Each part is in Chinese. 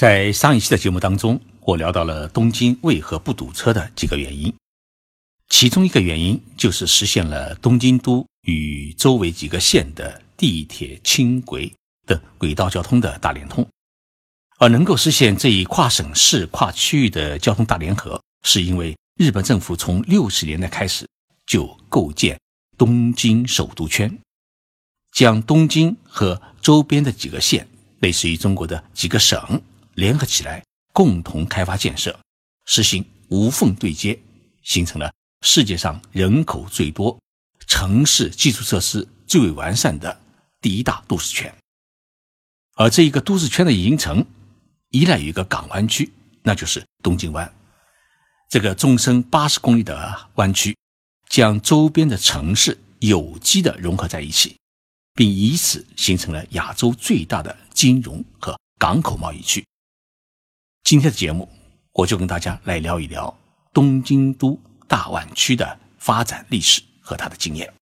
在上一期的节目当中，我聊到了东京为何不堵车的几个原因，其中一个原因就是实现了东京都与周围几个县的地铁、轻轨等轨道交通的大连通。而能够实现这一跨省市、跨区域的交通大联合，是因为日本政府从六十年代开始就构建东京首都圈，将东京和周边的几个县，类似于中国的几个省。联合起来，共同开发建设，实行无缝对接，形成了世界上人口最多、城市基础设施最为完善的第一大都市圈。而这一个都市圈的形成，依赖于一个港湾区，那就是东京湾。这个纵深八十公里的湾区，将周边的城市有机的融合在一起，并以此形成了亚洲最大的金融和港口贸易区。今天的节目，我就跟大家来聊一聊东京都大湾区的发展历史和它的经验。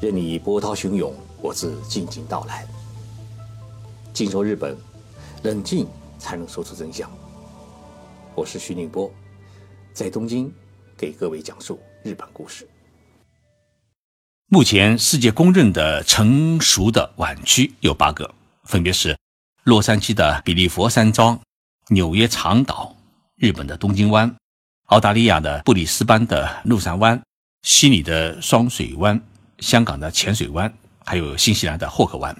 任你波涛汹涌，我自静静到来。静说日本，冷静才能说出真相。我是徐宁波，在东京给各位讲述日本故事。目前世界公认的成熟的湾区有八个，分别是洛杉矶的比利佛山庄、纽约长岛、日本的东京湾、澳大利亚的布里斯班的陆山湾、悉尼的双水湾、香港的浅水湾，还有新西兰的霍克湾。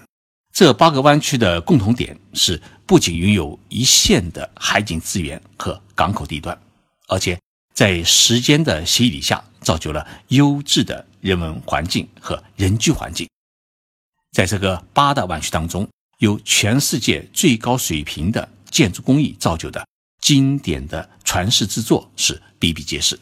这八个湾区的共同点是，不仅拥有一线的海景资源和港口地段，而且在时间的洗礼下，造就了优质的。人文环境和人居环境，在这个八大湾区当中，有全世界最高水平的建筑工艺造就的经典的传世之作是比比皆是。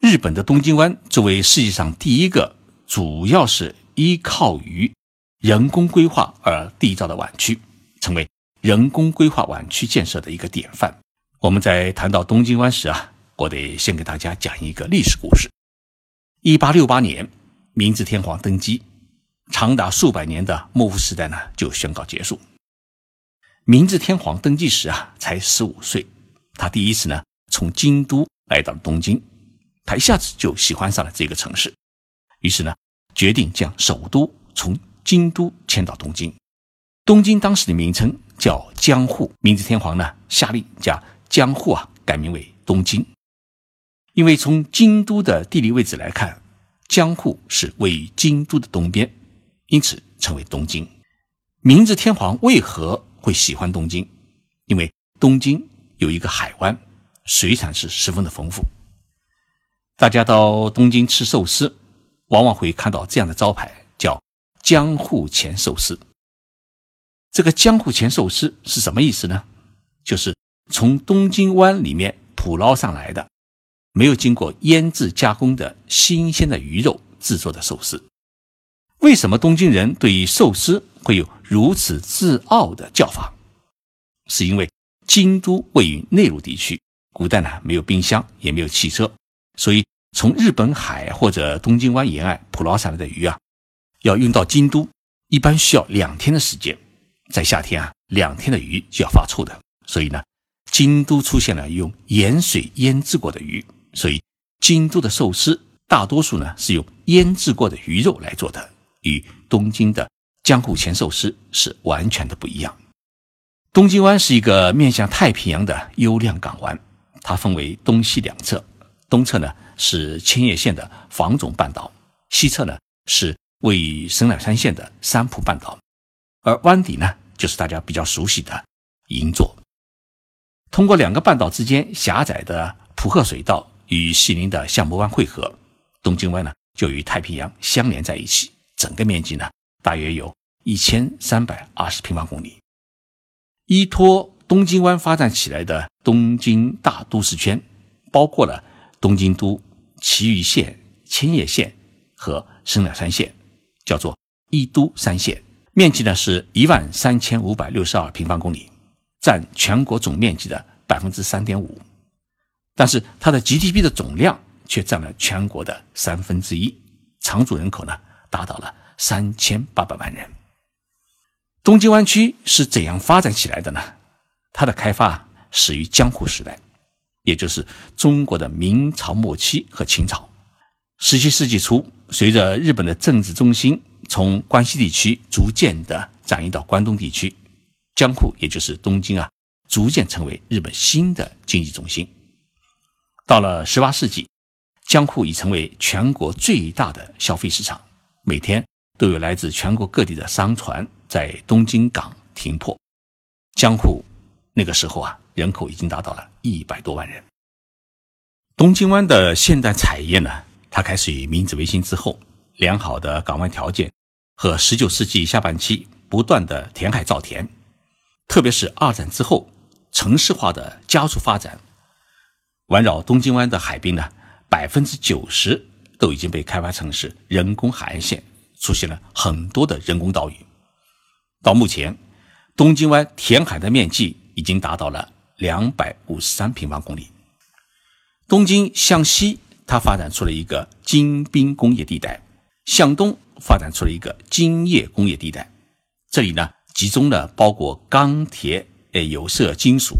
日本的东京湾作为世界上第一个主要是依靠于人工规划而缔造的湾区，成为人工规划湾区建设的一个典范。我们在谈到东京湾时啊，我得先给大家讲一个历史故事。一八六八年，明治天皇登基，长达数百年的幕府时代呢就宣告结束。明治天皇登基时啊才十五岁，他第一次呢从京都来到了东京，他一下子就喜欢上了这个城市，于是呢决定将首都从京都迁到东京。东京当时的名称叫江户，明治天皇呢下令将江户啊改名为东京。因为从京都的地理位置来看，江户是位于京都的东边，因此称为东京。明治天皇为何会喜欢东京？因为东京有一个海湾，水产是十分的丰富。大家到东京吃寿司，往往会看到这样的招牌，叫“江户前寿司”。这个“江户前寿司”是什么意思呢？就是从东京湾里面捕捞上来的。没有经过腌制加工的新鲜的鱼肉制作的寿司，为什么东京人对于寿司会有如此自傲的叫法？是因为京都位于内陆地区，古代呢没有冰箱，也没有汽车，所以从日本海或者东京湾沿岸捕捞上来的鱼啊，要运到京都，一般需要两天的时间。在夏天啊，两天的鱼就要发臭的，所以呢，京都出现了用盐水腌制过的鱼。所以，京都的寿司大多数呢是用腌制过的鱼肉来做的，与东京的江户前寿司是完全的不一样。东京湾是一个面向太平洋的优良港湾，它分为东西两侧，东侧呢是千叶县的房总半岛，西侧呢是位于神奈川县的三浦半岛，而湾底呢就是大家比较熟悉的银座。通过两个半岛之间狭窄的浦贺水道。与西宁的相模湾汇合，东京湾呢就与太平洋相连在一起，整个面积呢大约有一千三百二十平方公里。依托东京湾发展起来的东京大都市圈，包括了东京都、埼玉县、千叶县和神奈川县，叫做一都三县，面积呢是一万三千五百六十二平方公里，占全国总面积的百分之三点五。但是它的 GDP 的总量却占了全国的三分之一，常住人口呢达到了三千八百万人。东京湾区是怎样发展起来的呢？它的开发始于江户时代，也就是中国的明朝末期和清朝。十七世纪初，随着日本的政治中心从关西地区逐渐的转移到关东地区，江户也就是东京啊，逐渐成为日本新的经济中心。到了十八世纪，江户已成为全国最大的消费市场，每天都有来自全国各地的商船在东京港停泊。江户那个时候啊，人口已经达到了一百多万人。东京湾的现代产业呢，它开始于明治维新之后，良好的港湾条件和十九世纪下半期不断的填海造田，特别是二战之后城市化的加速发展。环绕东京湾的海滨呢，百分之九十都已经被开发成是人工海岸线，出现了很多的人工岛屿。到目前，东京湾填海的面积已经达到了两百五十三平方公里。东京向西，它发展出了一个精滨工业地带；向东发展出了一个精业工业地带。这里呢，集中了包括钢铁、呃有色金属、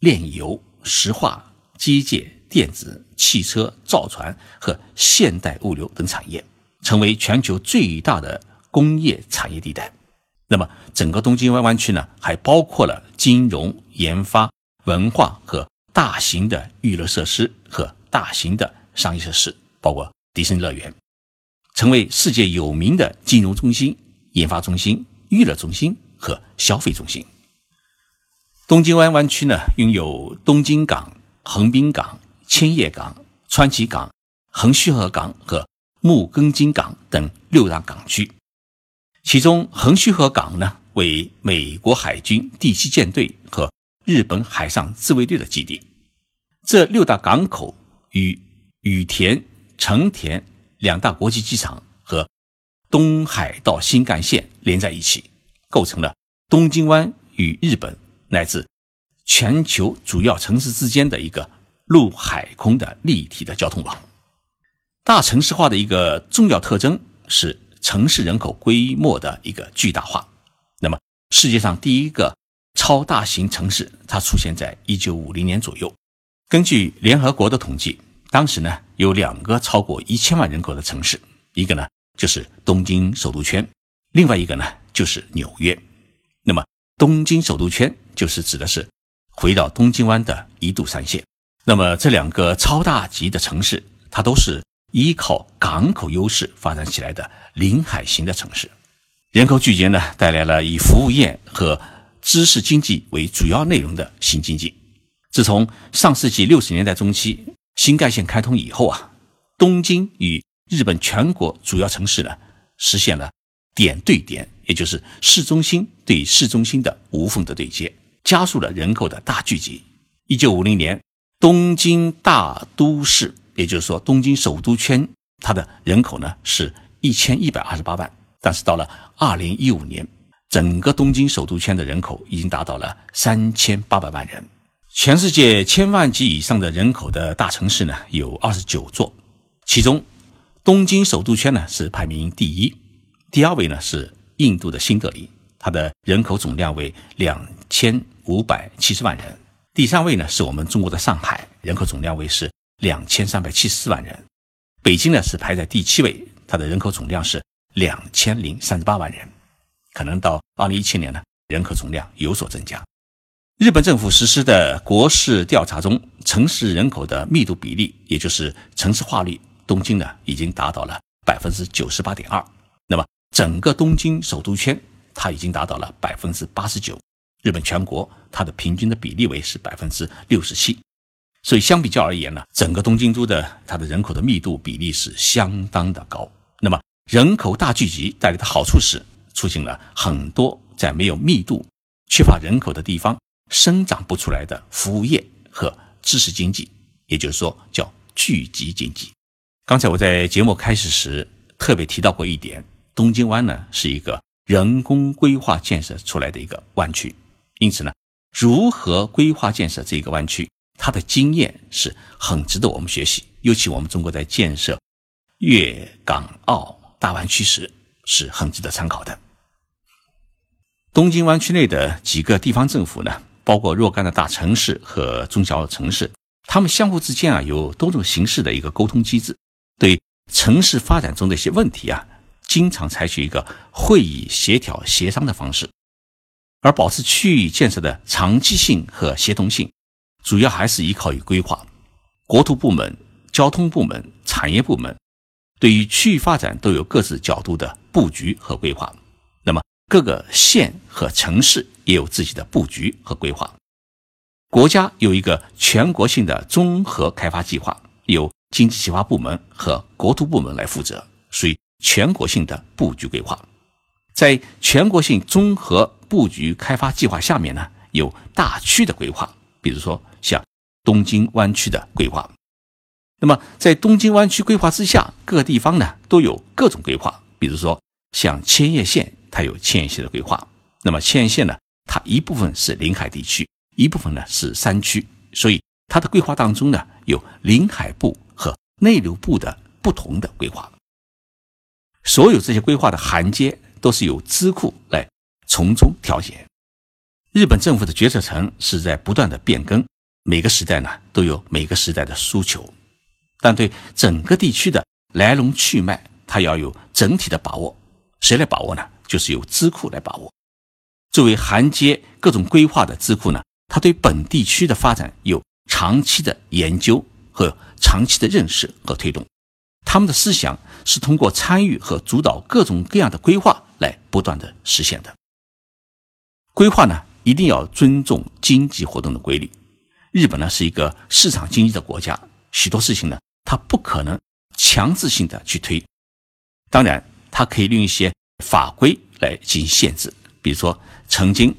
炼油、石化。机械、电子、汽车、造船和现代物流等产业，成为全球最大的工业产业地带。那么，整个东京湾湾区呢，还包括了金融、研发、文化和大型的娱乐设施和大型的商业设施，包括迪士尼乐园，成为世界有名的金融中心、研发中心、娱乐中心和消费中心。东京湾湾区呢，拥有东京港。横滨港、千叶港、川崎港、横须贺港和木更津港等六大港区，其中横须贺港呢为美国海军第七舰队和日本海上自卫队的基地。这六大港口与羽田、成田两大国际机场和东海道新干线连在一起，构成了东京湾与日本乃至。全球主要城市之间的一个陆海空的立体的交通网。大城市化的一个重要特征是城市人口规模的一个巨大化。那么，世界上第一个超大型城市，它出现在一九五零年左右。根据联合国的统计，当时呢有两个超过一千万人口的城市，一个呢就是东京首都圈，另外一个呢就是纽约。那么，东京首都圈就是指的是。回到东京湾的一度三线，那么这两个超大级的城市，它都是依靠港口优势发展起来的临海型的城市。人口聚集呢，带来了以服务业和知识经济为主要内容的新经济。自从上世纪六十年代中期新干线开通以后啊，东京与日本全国主要城市呢，实现了点对点，也就是市中心对市中心的无缝的对接。加速了人口的大聚集。一九五零年，东京大都市，也就是说东京首都圈，它的人口呢是一千一百二十八万。但是到了二零一五年，整个东京首都圈的人口已经达到了三千八百万人。全世界千万级以上的人口的大城市呢有二十九座，其中东京首都圈呢是排名第一，第二位呢是印度的新德里。它的人口总量为两千五百七十万人，第三位呢是我们中国的上海，人口总量为是两千三百七十四万人，北京呢是排在第七位，它的人口总量是两千零三十八万人，可能到二零一七年呢人口总量有所增加。日本政府实施的国市调查中，城市人口的密度比例，也就是城市化率，东京呢已经达到了百分之九十八点二，那么整个东京首都圈。它已经达到了百分之八十九，日本全国它的平均的比例为是百分之六十七，所以相比较而言呢，整个东京都的它的人口的密度比例是相当的高。那么人口大聚集带来的好处是，促进了很多在没有密度、缺乏人口的地方生长不出来的服务业和知识经济，也就是说叫聚集经济。刚才我在节目开始时特别提到过一点，东京湾呢是一个。人工规划建设出来的一个湾区，因此呢，如何规划建设这个湾区，它的经验是很值得我们学习。尤其我们中国在建设粤港澳大湾区时，是很值得参考的。东京湾区内的几个地方政府呢，包括若干的大城市和中小城市，他们相互之间啊有多种形式的一个沟通机制，对城市发展中的一些问题啊，经常采取一个会议协调协商的方式，而保持区域建设的长期性和协同性，主要还是依靠于规划。国土部门、交通部门、产业部门对于区域发展都有各自角度的布局和规划。那么。各个县和城市也有自己的布局和规划。国家有一个全国性的综合开发计划，由经济计划部门和国土部门来负责，属于全国性的布局规划。在全国性综合布局开发计划下面呢，有大区的规划，比如说像东京湾区的规划。那么在东京湾区规划之下，各地方呢都有各种规划，比如说像千叶县。它有千叶县的规划，那么千叶县呢，它一部分是临海地区，一部分呢是山区，所以它的规划当中呢有临海部和内陆部的不同的规划。所有这些规划的衔接都是由资库来从中调节。日本政府的决策层是在不断的变更，每个时代呢都有每个时代的诉求，但对整个地区的来龙去脉，它要有整体的把握。谁来把握呢？就是由资库来把握。作为衔接各种规划的资库呢，它对本地区的发展有长期的研究和长期的认识和推动。他们的思想是通过参与和主导各种各样的规划来不断的实现的。规划呢，一定要尊重经济活动的规律。日本呢是一个市场经济的国家，许多事情呢，它不可能强制性的去推。当然，它可以利用一些。法规来进行限制，比如说，曾经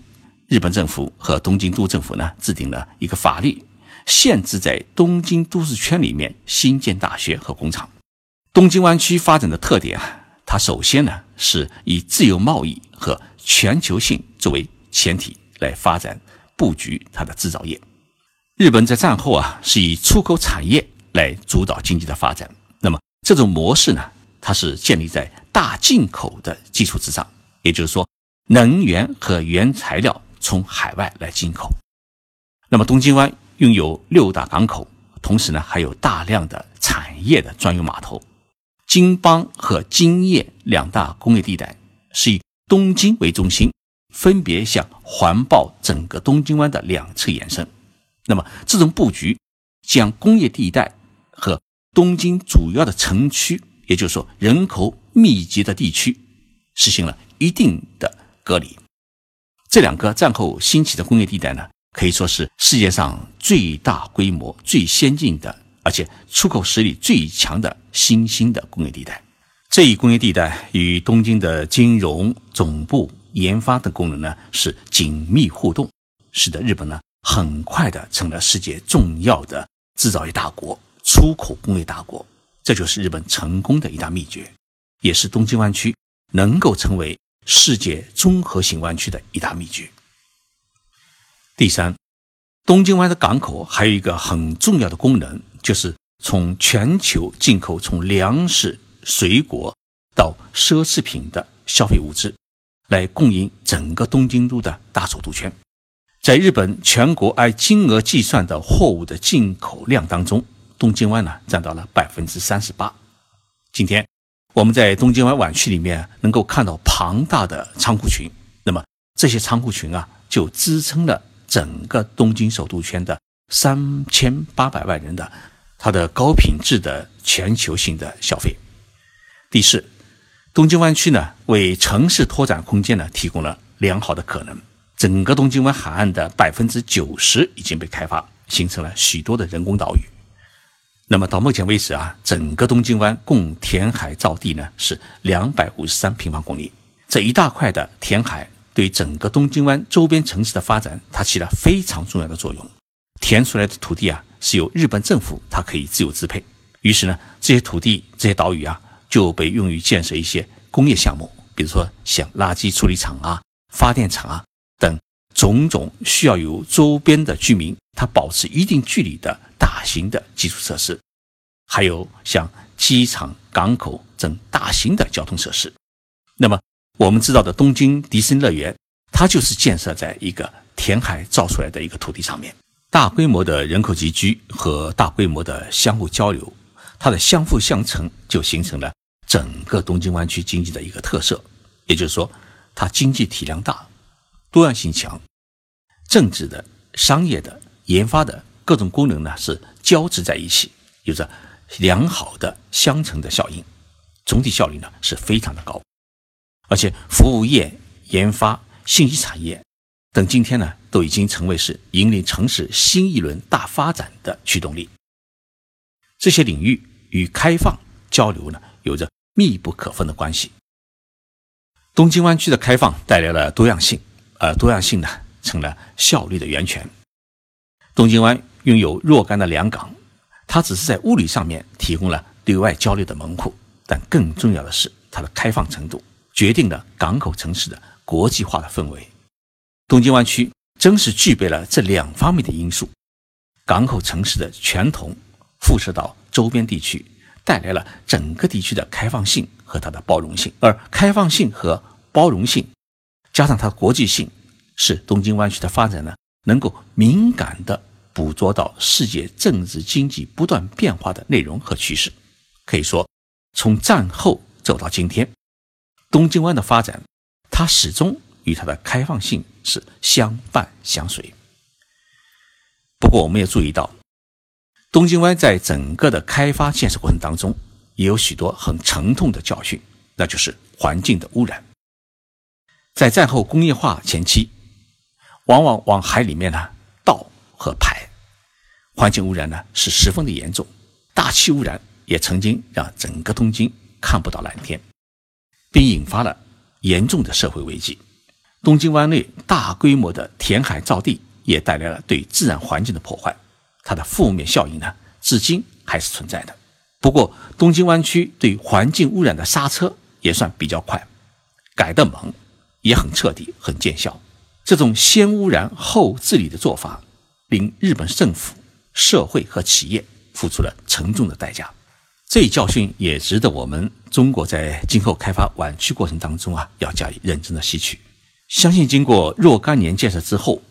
日本政府和东京都政府呢制定了一个法律，限制在东京都市圈里面新建大学和工厂。东京湾区发展的特点啊，它首先呢是以自由贸易和全球性作为前提来发展布局它的制造业。日本在战后啊是以出口产业来主导经济的发展，那么这种模式呢，它是建立在。大进口的基础之上，也就是说，能源和原材料从海外来进口。那么，东京湾拥有六大港口，同时呢，还有大量的产业的专用码头。京邦和京叶两大工业地带是以东京为中心，分别向环抱整个东京湾的两侧延伸。那么，这种布局将工业地带和东京主要的城区，也就是说人口。密集的地区实行了一定的隔离。这两个战后兴起的工业地带呢，可以说是世界上最大规模、最先进的，而且出口实力最强的新兴的工业地带。这一工业地带与东京的金融总部、研发等功能呢是紧密互动，使得日本呢很快的成了世界重要的制造业大国、出口工业大国。这就是日本成功的一大秘诀。也是东京湾区能够成为世界综合型湾区的一大秘诀。第三，东京湾的港口还有一个很重要的功能，就是从全球进口从粮食、水果到奢侈品的消费物资，来供应整个东京都的大首都圈。在日本全国按金额计算的货物的进口量当中，东京湾呢占到了百分之三十八。今天。我们在东京湾湾区里面能够看到庞大的仓库群，那么这些仓库群啊，就支撑了整个东京首都圈的三千八百万人的它的高品质的全球性的消费。第四，东京湾区呢，为城市拓展空间呢提供了良好的可能。整个东京湾海岸的百分之九十已经被开发，形成了许多的人工岛屿。那么到目前为止啊，整个东京湾共填海造地呢是两百五十三平方公里。这一大块的填海对整个东京湾周边城市的发展，它起了非常重要的作用。填出来的土地啊，是由日本政府它可以自由支配。于是呢，这些土地、这些岛屿啊，就被用于建设一些工业项目，比如说像垃圾处理厂啊、发电厂啊等种种需要由周边的居民他保持一定距离的。大型的基础设施，还有像机场、港口等大型的交通设施。那么我们知道的东京迪士尼乐园，它就是建设在一个填海造出来的一个土地上面。大规模的人口集聚和大规模的相互交流，它的相辅相成，就形成了整个东京湾区经济的一个特色。也就是说，它经济体量大，多样性强，政治的、商业的、研发的各种功能呢是交织在一起，有着良好的相乘的效应，总体效率呢是非常的高。而且，服务业、研发、信息产业等，今天呢都已经成为是引领城市新一轮大发展的驱动力。这些领域与开放交流呢有着密不可分的关系。东京湾区的开放带来了多样性，而多样性呢，成了效率的源泉。东京湾拥有若干的良港，它只是在物理上面提供了对外交流的门户，但更重要的是，它的开放程度决定了港口城市的国际化的氛围。东京湾区正是具备了这两方面的因素，港口城市的全同辐射到周边地区，带来了整个地区的开放性。和它的包容性，而开放性和包容性，加上它的国际性，使东京湾区的发展呢，能够敏感地捕捉到世界政治经济不断变化的内容和趋势。可以说，从战后走到今天，东京湾的发展，它始终与它的开放性是相伴相随。不过，我们也注意到，东京湾在整个的开发建设过程当中。也有许多很沉痛的教训，那就是环境的污染。在战后工业化前期，往往往海里面呢倒和排，环境污染呢是十分的严重。大气污染也曾经让整个东京看不到蓝天，并引发了严重的社会危机。东京湾内大规模的填海造地也带来了对自然环境的破坏，它的负面效应呢至今还是存在的。不过，东京湾区对环境污染的刹车也算比较快，改得猛，也很彻底、很见效。这种先污染后治理的做法，令日本政府、社会和企业付出了沉重的代价。这一教训也值得我们中国在今后开发湾区过程当中啊，要加以认真的吸取。相信经过若干年建设之后，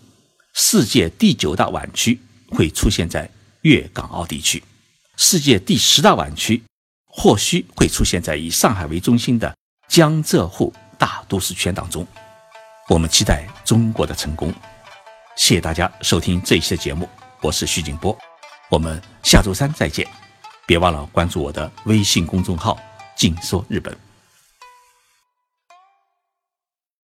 世界第九大湾区会出现在粤港澳地区。世界第十大湾区或许会出现在以上海为中心的江浙沪大都市圈当中。我们期待中国的成功。谢谢大家收听这一期的节目，我是徐景波，我们下周三再见。别忘了关注我的微信公众号“静说日本”。